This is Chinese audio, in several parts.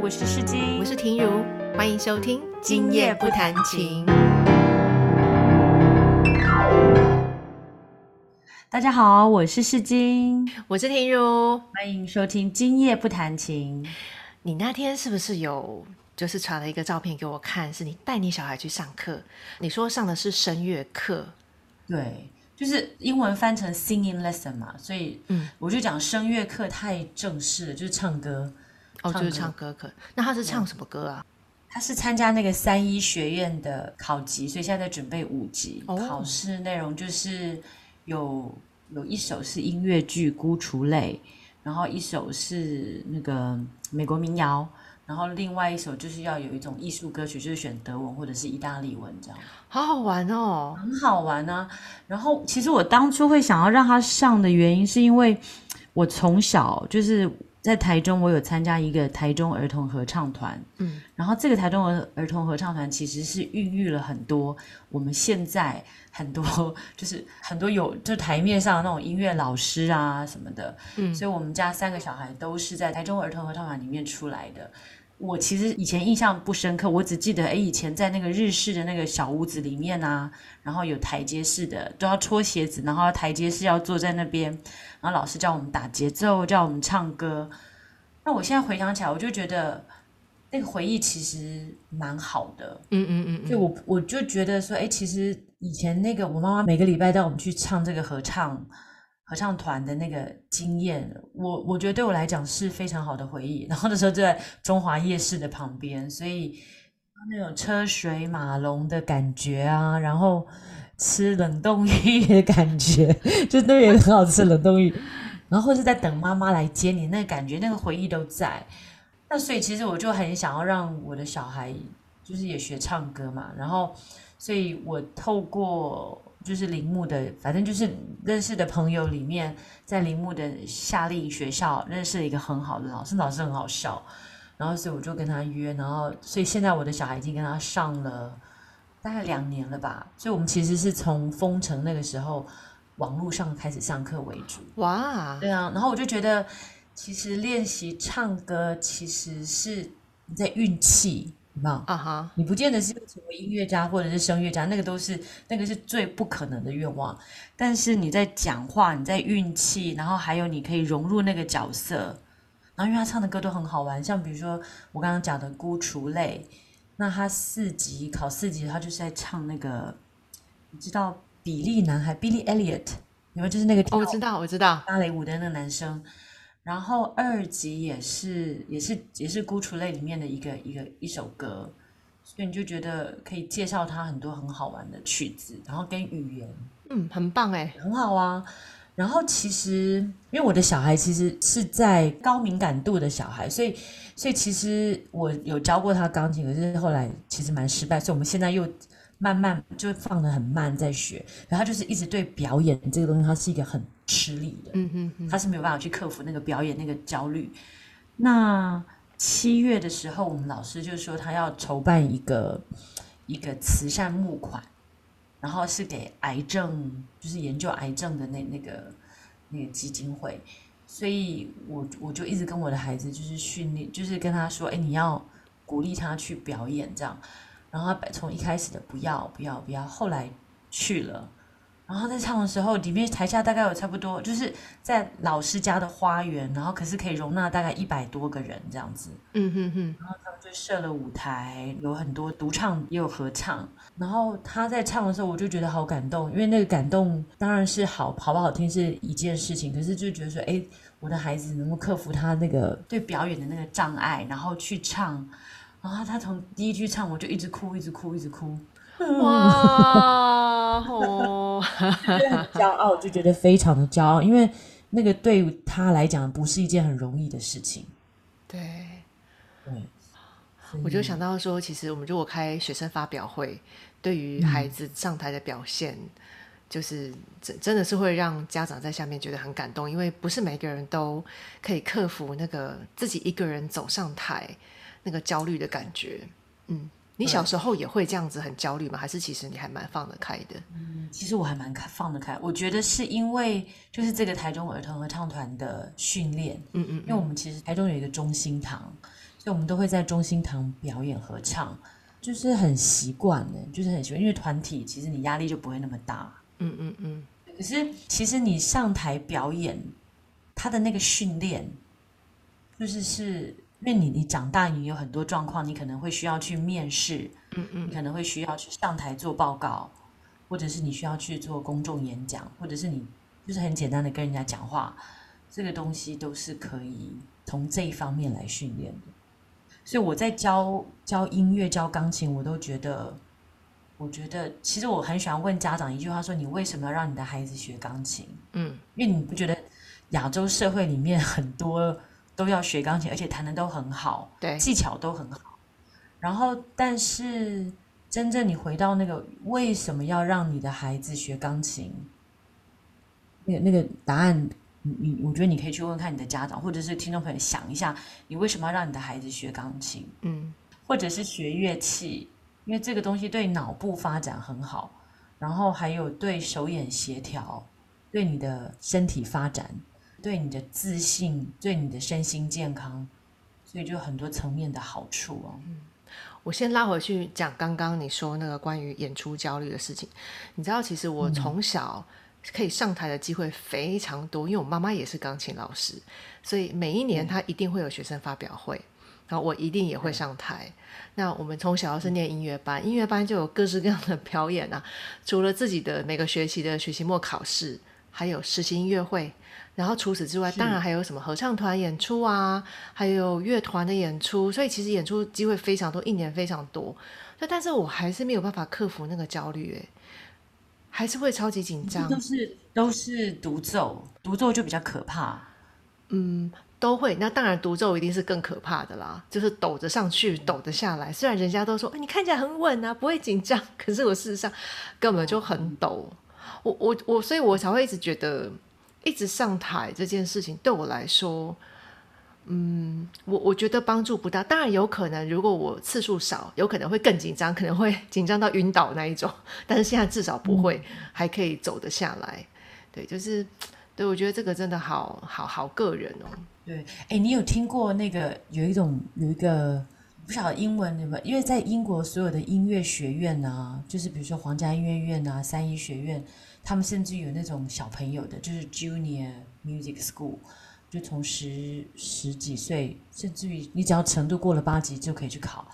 我是世金，我是婷如，欢迎收听《今夜不弹琴》。大家好，我是世金，我是婷如，欢迎收听《今夜不弹琴》。你那天是不是有就是传了一个照片给我看？是你带你小孩去上课，你说上的是声乐课，对。就是英文翻成 singing lesson 嘛，所以嗯，我就讲声乐课太正式了，就是唱歌。哦，就是唱歌唱歌课。那他是唱什么歌啊？他是参加那个三一学院的考级，所以现在在准备五级。哦考试内容就是有有一首是音乐剧《孤雏泪》，然后一首是那个美国民谣，然后另外一首就是要有一种艺术歌曲，就是选德文或者是意大利文这样。好好玩哦。很好玩啊。然后其实我当初会想要让他上的原因，是因为我从小就是在台中，我有参加一个台中儿童合唱团，嗯，然后这个台中儿儿童合唱团其实是孕育了很多我们现在很多就是很多有就台面上的那种音乐老师啊什么的，嗯所以我们家三个小孩都是在台中儿童合唱团里面出来的。我其实以前印象不深刻，我只记得哎，以前在那个日式的那个小屋子里面啊，然后有台阶式的，都要脱鞋子，然后台阶式要坐在那边，然后老师叫我们打节奏，叫我们唱歌。那我现在回想起来，我就觉得那个回忆其实蛮好的。嗯嗯嗯嗯，就我我就觉得说，哎，其实以前那个我妈妈每个礼拜带我们去唱这个合唱合唱团的那个经验，我我觉得对我来讲是非常好的回忆。然后那时候就在中华夜市的旁边，所以那种车水马龙的感觉啊，然后吃冷冻 鱼的感觉，就那边也很好吃冷冻芋，然后或是在等妈妈来接你，那感觉那个回忆都在。那所以其实我就很想要让我的小孩就是也学唱歌嘛，然后所以我透过就是铃木的，反正就是认识的朋友里面，在铃木的夏令营学校认识了一个很好的老师，老师很好笑，然后所以我就跟他约，然后所以现在我的小孩已经跟他上了大概两年了吧，所以我们其实是从封城那个时候网络上开始上课为主，哇，对啊，然后我就觉得，其实练习唱歌其实是你在运气，有没有？啊哈，你不见得是要成为音乐家或者是声乐家，那个都是那个是最不可能的愿望。但是你在讲话，你在运气，然后还有你可以融入那个角色。然后因为他唱的歌都很好玩，像比如说我刚刚讲的《孤雏泪》，那他四级考四级，他就是在唱那个，你知道比利男孩 Billy Elliot 有没有？就是那个哦，我知道，我知道，芭蕾舞的那个男生，然后二级也是也是也是《孤雏类》里面的一个一个一首歌，所以你就觉得可以介绍他很多很好玩的曲子，然后跟语言嗯，很棒哎，很好啊。然后其实因为我的小孩其实是在高敏感度的小孩，所以所以其实我有教过他钢琴，可是后来其实蛮失败，所以我们现在又慢慢就放得很慢在学，然后他就是一直对表演这个东西，他是一个很吃力的。嗯哼哼，他是没有办法去克服那个表演那个焦虑。那七月的时候，我们老师就说他要筹办一个一个慈善募款，然后是给癌症，就是研究癌症的那那个那个基金会。所以我我就一直跟我的孩子就是训练，就是跟他说，哎，你要鼓励他去表演这样。然后他从一开始的不要不要不要，后来去了。然后在唱的时候，里面台下大概有差不多，就是在老师家的花园，然后可是可以容纳大概一百多个人这样子。嗯哼哼，然后他们就设了舞台，有很多独唱也有合唱。然后他在唱的时候，我就觉得好感动，因为那个感动当然是好好不好听是一件事情，可是就觉得说，哎，我的孩子能够克服他那个对表演的那个障碍，然后去唱。然后他从第一句唱，我就一直哭，一直哭，一直哭。哇 哦，骄傲，就觉得非常的骄傲，因为那个对他来讲不是一件很容易的事情。对。对，我就想到说，其实我们如果开学生发表会，对于孩子上台的表现，就是真真的是会让家长在下面觉得很感动，因为不是每个人都可以克服那个自己一个人走上台那个焦虑的感觉。嗯，你小时候也会这样子很焦虑吗？还是其实你还蛮放得开的？嗯其实我还蛮开放得开，我觉得是因为就是这个台中儿童合唱团的训练，嗯嗯因为我们其实台中有一个中心堂，所以我们都会在中心堂表演合唱，就是很习惯的，就是很习惯，因为团体其实你压力就不会那么大。嗯嗯嗯。可是其实你上台表演，他的那个训练，就是是因为你你长大，你有很多状况，你可能会需要去面试，嗯嗯，你可能会需要去上台做报告，或者是你需要去做公众演讲，或者是你就是很简单的跟人家讲话，这个东西都是可以从这一方面来训练的。所以我在教教音乐、教钢琴，我都觉得。我觉得其实我很喜欢问家长一句话：说你为什么要让你的孩子学钢琴？嗯，因为你不觉得亚洲社会里面很多都要学钢琴，而且弹的都很好，对，技巧都很好。然后，但是真正你回到那个为什么要让你的孩子学钢琴？那个那个答案，你你，我觉得你可以去问看你的家长，或者是听众朋友想一下，你为什么要让你的孩子学钢琴？嗯，或者是学乐器？因为这个东西对脑部发展很好，然后还有对手眼协调，对你的身体发展，对你的自信，对你的身心健康，所以就很多层面的好处哦。嗯，我先拉回去讲刚刚你说那个关于演出焦虑的事情。你知道，其实我从小可以上台的机会非常多，因为我妈妈也是钢琴老师，所以每一年她一定会有学生发表会。然后我一定也会上台。那我们从小是念音乐班，音乐班就有各式各样的表演啊。除了自己的每个学期的学期末考试，还有实习音乐会。然后除此之外，当然还有什么合唱团演出啊，还有乐团的演出。所以其实演出机会非常多，一年非常多。那但是我还是没有办法克服那个焦虑，诶，还是会超级紧张。都是都是独奏，独奏就比较可怕。嗯。都会，那当然独奏一定是更可怕的啦，就是抖着上去，抖着下来。虽然人家都说，哎，你看起来很稳啊，不会紧张，可是我事实上根本就很抖。我我我，所以我才会一直觉得，一直上台这件事情对我来说，嗯，我我觉得帮助不大。当然有可能，如果我次数少，有可能会更紧张，可能会紧张到晕倒那一种。但是现在至少不会，还可以走得下来。对，就是，对我觉得这个真的好好好个人哦。对，哎，你有听过那个有一种有一个不晓得英文有没有？因为在英国所有的音乐学院啊，就是比如说皇家音乐院啊、三一学院，他们甚至有那种小朋友的，就是 Junior Music School，就从十十几岁，甚至于你只要程度过了八级就可以去考。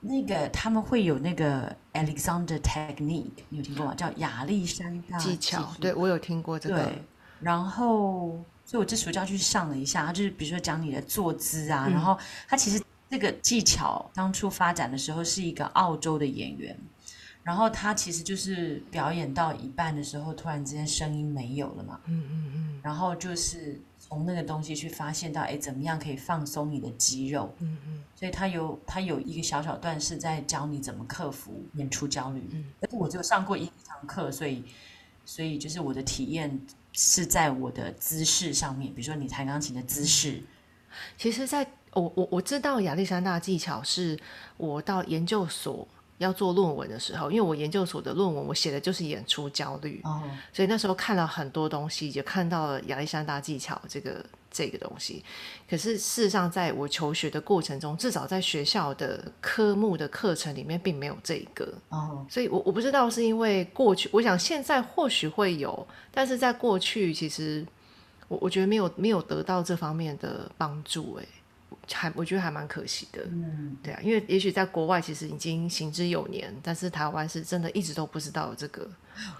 那个他们会有那个 Alexander Technique，你有听过吗？叫亚历山大技巧。对我有听过这个。对然后。所以我这暑假去上了一下，他就是比如说讲你的坐姿啊，然后他其实这个技巧当初发展的时候是一个澳洲的演员，然后他其实就是表演到一半的时候，突然之间声音没有了嘛，嗯嗯嗯，然后就是从那个东西去发现到，哎，怎么样可以放松你的肌肉，嗯嗯，所以他有他有一个小小段是在教你怎么克服演出焦虑，嗯，但是我只有上过一堂课，所以所以就是我的体验。是在我的姿势上面，比如说你弹钢琴的姿势。其实，在我我我知道亚历山大技巧是我到研究所要做论文的时候，因为我研究所的论文我写的就是演出焦虑，哦，所以那时候看了很多东西，就看到了亚历山大技巧这个。这个东西，可是事实上，在我求学的过程中，至少在学校的科目的课程里面，并没有这个哦。所以，我我不知道是因为过去，我想现在或许会有，但是在过去，其实我我觉得没有没有得到这方面的帮助，哎。还我觉得还蛮可惜的，嗯，对啊，因为也许在国外其实已经行之有年，但是台湾是真的一直都不知道这个。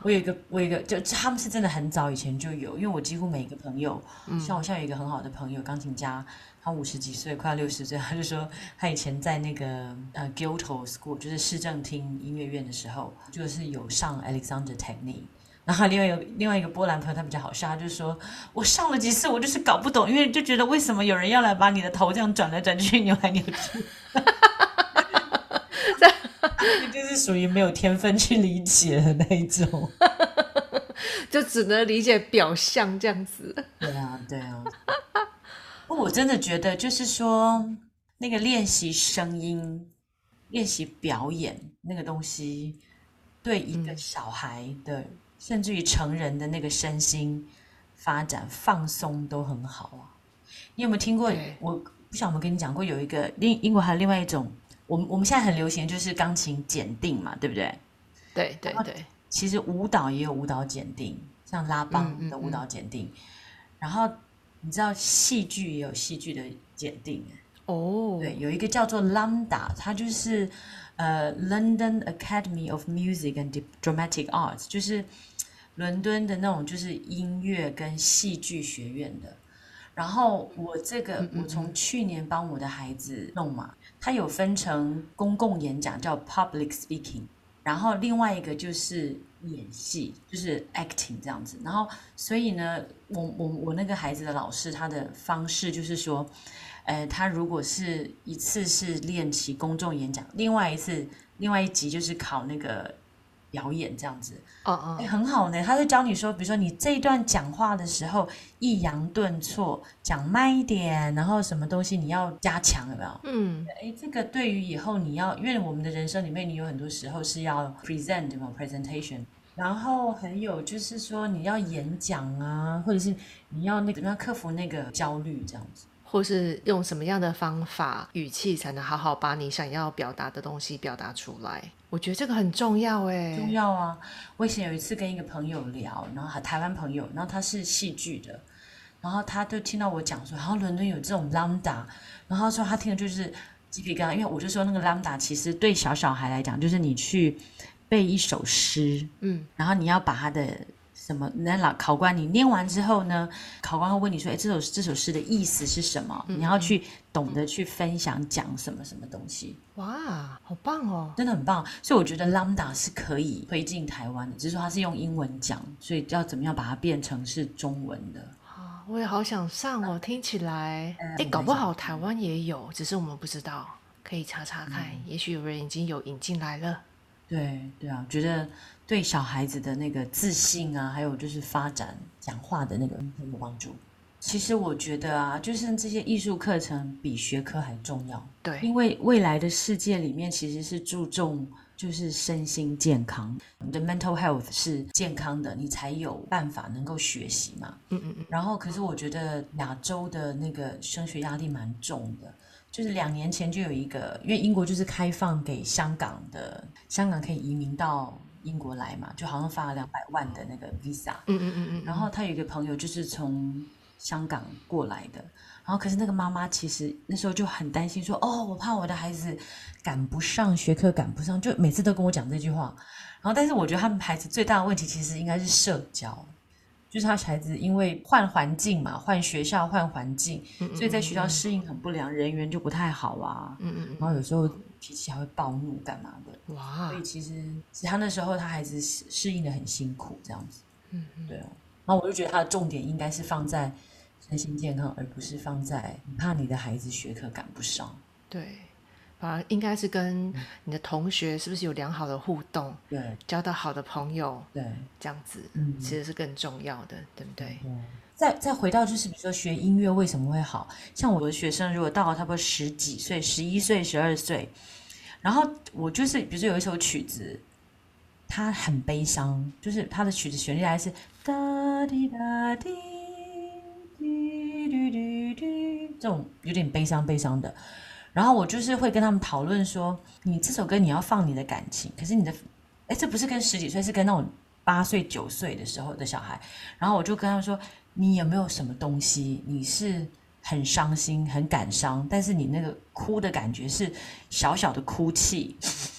我有一个，我有一个，就他们是真的很早以前就有，因为我几乎每一个朋友，像我现在有一个很好的朋友，钢琴家，他五十几岁，快六十岁，他就说他以前在那个呃 Guildhall School，就是市政厅音乐院的时候，就是有上 Alexander Technique。然后另外有另外一个波兰朋友，他比较好笑，他就说：“我上了几次，我就是搞不懂，因为就觉得为什么有人要来把你的头这样转来转去、扭来扭去。”哈哈哈哈哈！这就是属于没有天分去理解的那一种，就只能理解表象这样子。对啊，对啊。我真的觉得，就是说那个练习声音、练习表演那个东西，对一个小孩的。甚至于成人的那个身心发展放松都很好啊！你有没有听过？我不不晓得我们跟你讲过，有一个另英国还有另外一种，我们我们现在很流行就是钢琴检定嘛，对不对？对对对，其实舞蹈也有舞蹈检定，像拉邦的舞蹈检定，然后你知道戏剧也有戏剧的检定哦，对，有一个叫做 Lambda，它就是呃 London Academy of Music and Dramatic Arts，就是伦敦的那种就是音乐跟戏剧学院的。然后我这个我从去年帮我的孩子弄嘛，他有分成公共演讲叫 Public Speaking。然后另外一个就是演戏，就是 acting 这样子。然后所以呢，我我我那个孩子的老师，他的方式就是说，呃，他如果是一次是练习公众演讲，另外一次另外一集就是考那个。表演这样子，哦哦，很好呢。他就教你说，比如说你这一段讲话的时候抑扬顿挫，讲慢一点，然后什么东西你要加强，有没有？嗯，哎，这个对于以后你要，因为我们的人生里面，你有很多时候是要 present 对吗？presentation，然后很有就是说你要演讲啊，或者是你要那个怎么样克服那个焦虑这样子。或是用什么样的方法、语气才能好好把你想要表达的东西表达出来？我觉得这个很重要哎，重要啊！我以前有一次跟一个朋友聊，然后台湾朋友，然后他是戏剧的，然后他就听到我讲说，然后伦敦有这种 lambda，然后说他听的就是鸡皮疙瘩，因为我就说那个 lambda 其实对小小孩来讲，就是你去背一首诗，嗯，然后你要把他的。什么？那老考官，你念完之后呢？考官会问你说：“哎，这首这首诗的意思是什么？”你要去懂得去分享，讲什么什么东西。哇，好棒哦！真的很棒。所以我觉得 Lambda 是可以推进台湾的，只是说它是用英文讲，所以要怎么样把它变成是中文的？啊，我也好想上哦！听起来，哎，搞不好台湾也有，只是我们不知道，可以查查看。也许有人已经有引进来了。对对啊，觉得。对小孩子的那个自信啊，还有就是发展讲话的那个很有帮助。其实我觉得啊，就是这些艺术课程比学科还重要。对，因为未来的世界里面其实是注重就是身心健康，你的 mental health 是健康的，你才有办法能够学习嘛。嗯嗯嗯。然后，可是我觉得亚洲的那个升学压力蛮重的，就是两年前就有一个，因为英国就是开放给香港的，香港可以移民到。英国来嘛，就好像发了两百万的那个 visa，嗯嗯嗯嗯，然后他有一个朋友就是从香港过来的，然后可是那个妈妈其实那时候就很担心，说哦，我怕我的孩子赶不上学科，赶不上，就每次都跟我讲这句话。然后，但是我觉得他们孩子最大的问题其实应该是社交，就是他孩子因为换环境嘛，换学校换环境，所以在学校适应很不良，人缘就不太好啊，嗯嗯，然后有时候。脾气还会暴怒干嘛的？哇！所以其实，其实他那时候他还是适应的很辛苦，这样子。嗯嗯，对啊。然后我就觉得他的重点应该是放在身心健康，而不是放在你怕你的孩子学科赶不上。对，反而应该是跟你的同学是不是有良好的互动？对，交到好的朋友。对，这样子，嗯，其实是更重要的，对不对？再再回到就是，比如说学音乐为什么会好？像我的学生，如果到了差不多十几岁、十一岁、十二岁。然后我就是，比如说有一首曲子，它很悲伤，就是它的曲子旋律还是哒滴哒滴滴滴滴滴，这种有点悲伤悲伤的。然后我就是会跟他们讨论说，你这首歌你要放你的感情，可是你的，哎，这不是跟十几岁，是跟那种八岁九岁的时候的小孩。然后我就跟他们说，你有没有什么东西，你是。很伤心，很感伤，但是你那个哭的感觉是小小的哭泣，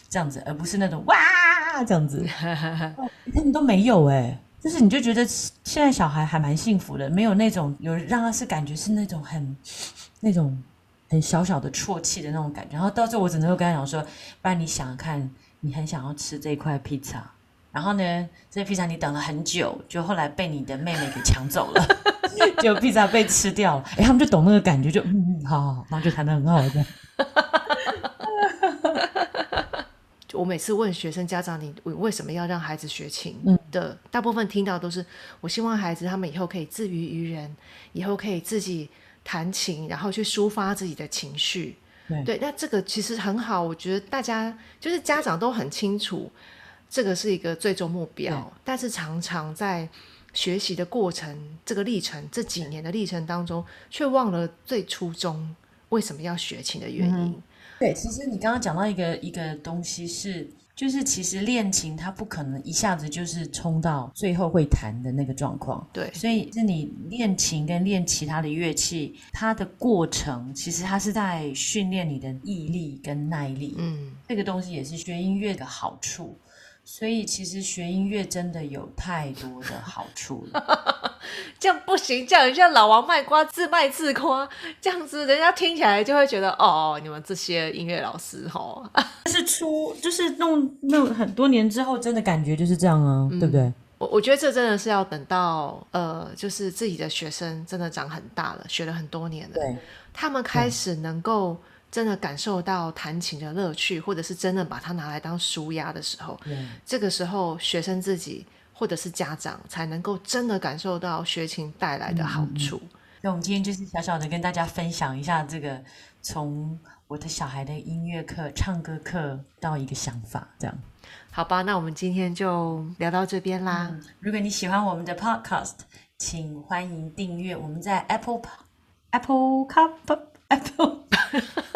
这样子，而不是那种哇这样子，他们都没有哎，就是你就觉得现在小孩还蛮幸福的，没有那种有让他是感觉是那种很那种很小小的啜泣的那种感觉，然后到最后我只能够跟他讲说，不然你想想看，你很想要吃这块披萨，然后呢，这披萨你等了很久，就后来被你的妹妹给抢走了。就披萨被吃掉了，哎，他们就懂那个感觉，就嗯，好好好，然后就弹的很好的。就我每次问学生家长，你为什么要让孩子学琴？的大部分听到都是，我希望孩子他们以后可以自娱于人，以后可以自己弹琴，然后去抒发自己的情绪。对，那这个其实很好，我觉得大家就是家长都很清楚，这个是一个最终目标，但是常常在。学习的过程，这个历程，这几年的历程当中，却忘了最初衷。为什么要学琴的原因。对，其实你刚刚讲到一个一个东西是，就是其实练琴它不可能一下子就是冲到最后会弹的那个状况。对，所以是你练琴跟练其他的乐器，它的过程其实它是在训练你的毅力跟耐力。嗯，这个东西也是学音乐的好处。所以其实学音乐真的有太多的好处了，这样不行，这样像老王卖瓜自卖自夸，这样子人家听起来就会觉得哦，你们这些音乐老师吼，是出就是弄弄很多年之后，真的感觉就是这样啊，对不对？我我觉得这真的是要等到呃，就是自己的学生真的长很大了，学了很多年了，对，他们开始能够。真的感受到弹琴的乐趣，或者是真的把它拿来当舒压的时候，这个时候学生自己或者是家长才能够真的感受到学琴带来的好处。那我们今天就是小小的跟大家分享一下这个从我的小孩的音乐课、唱歌课到一个想法，这样好吧？那我们今天就聊到这边啦。如果你喜欢我们的 Podcast，请欢迎订阅。我们在 Apple Apple Cup Apple。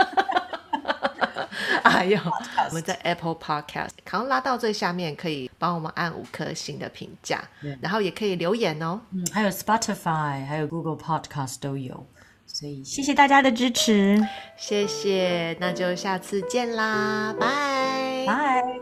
哎呦，我们在 Apple Podcast，可能拉到最下面，可以帮我们按五颗星的评价，然后也可以留言哦。嗯，还有 Spotify，还有 Google Podcast 都有，所以谢谢大家的支持，谢谢，那就下次见啦，拜拜。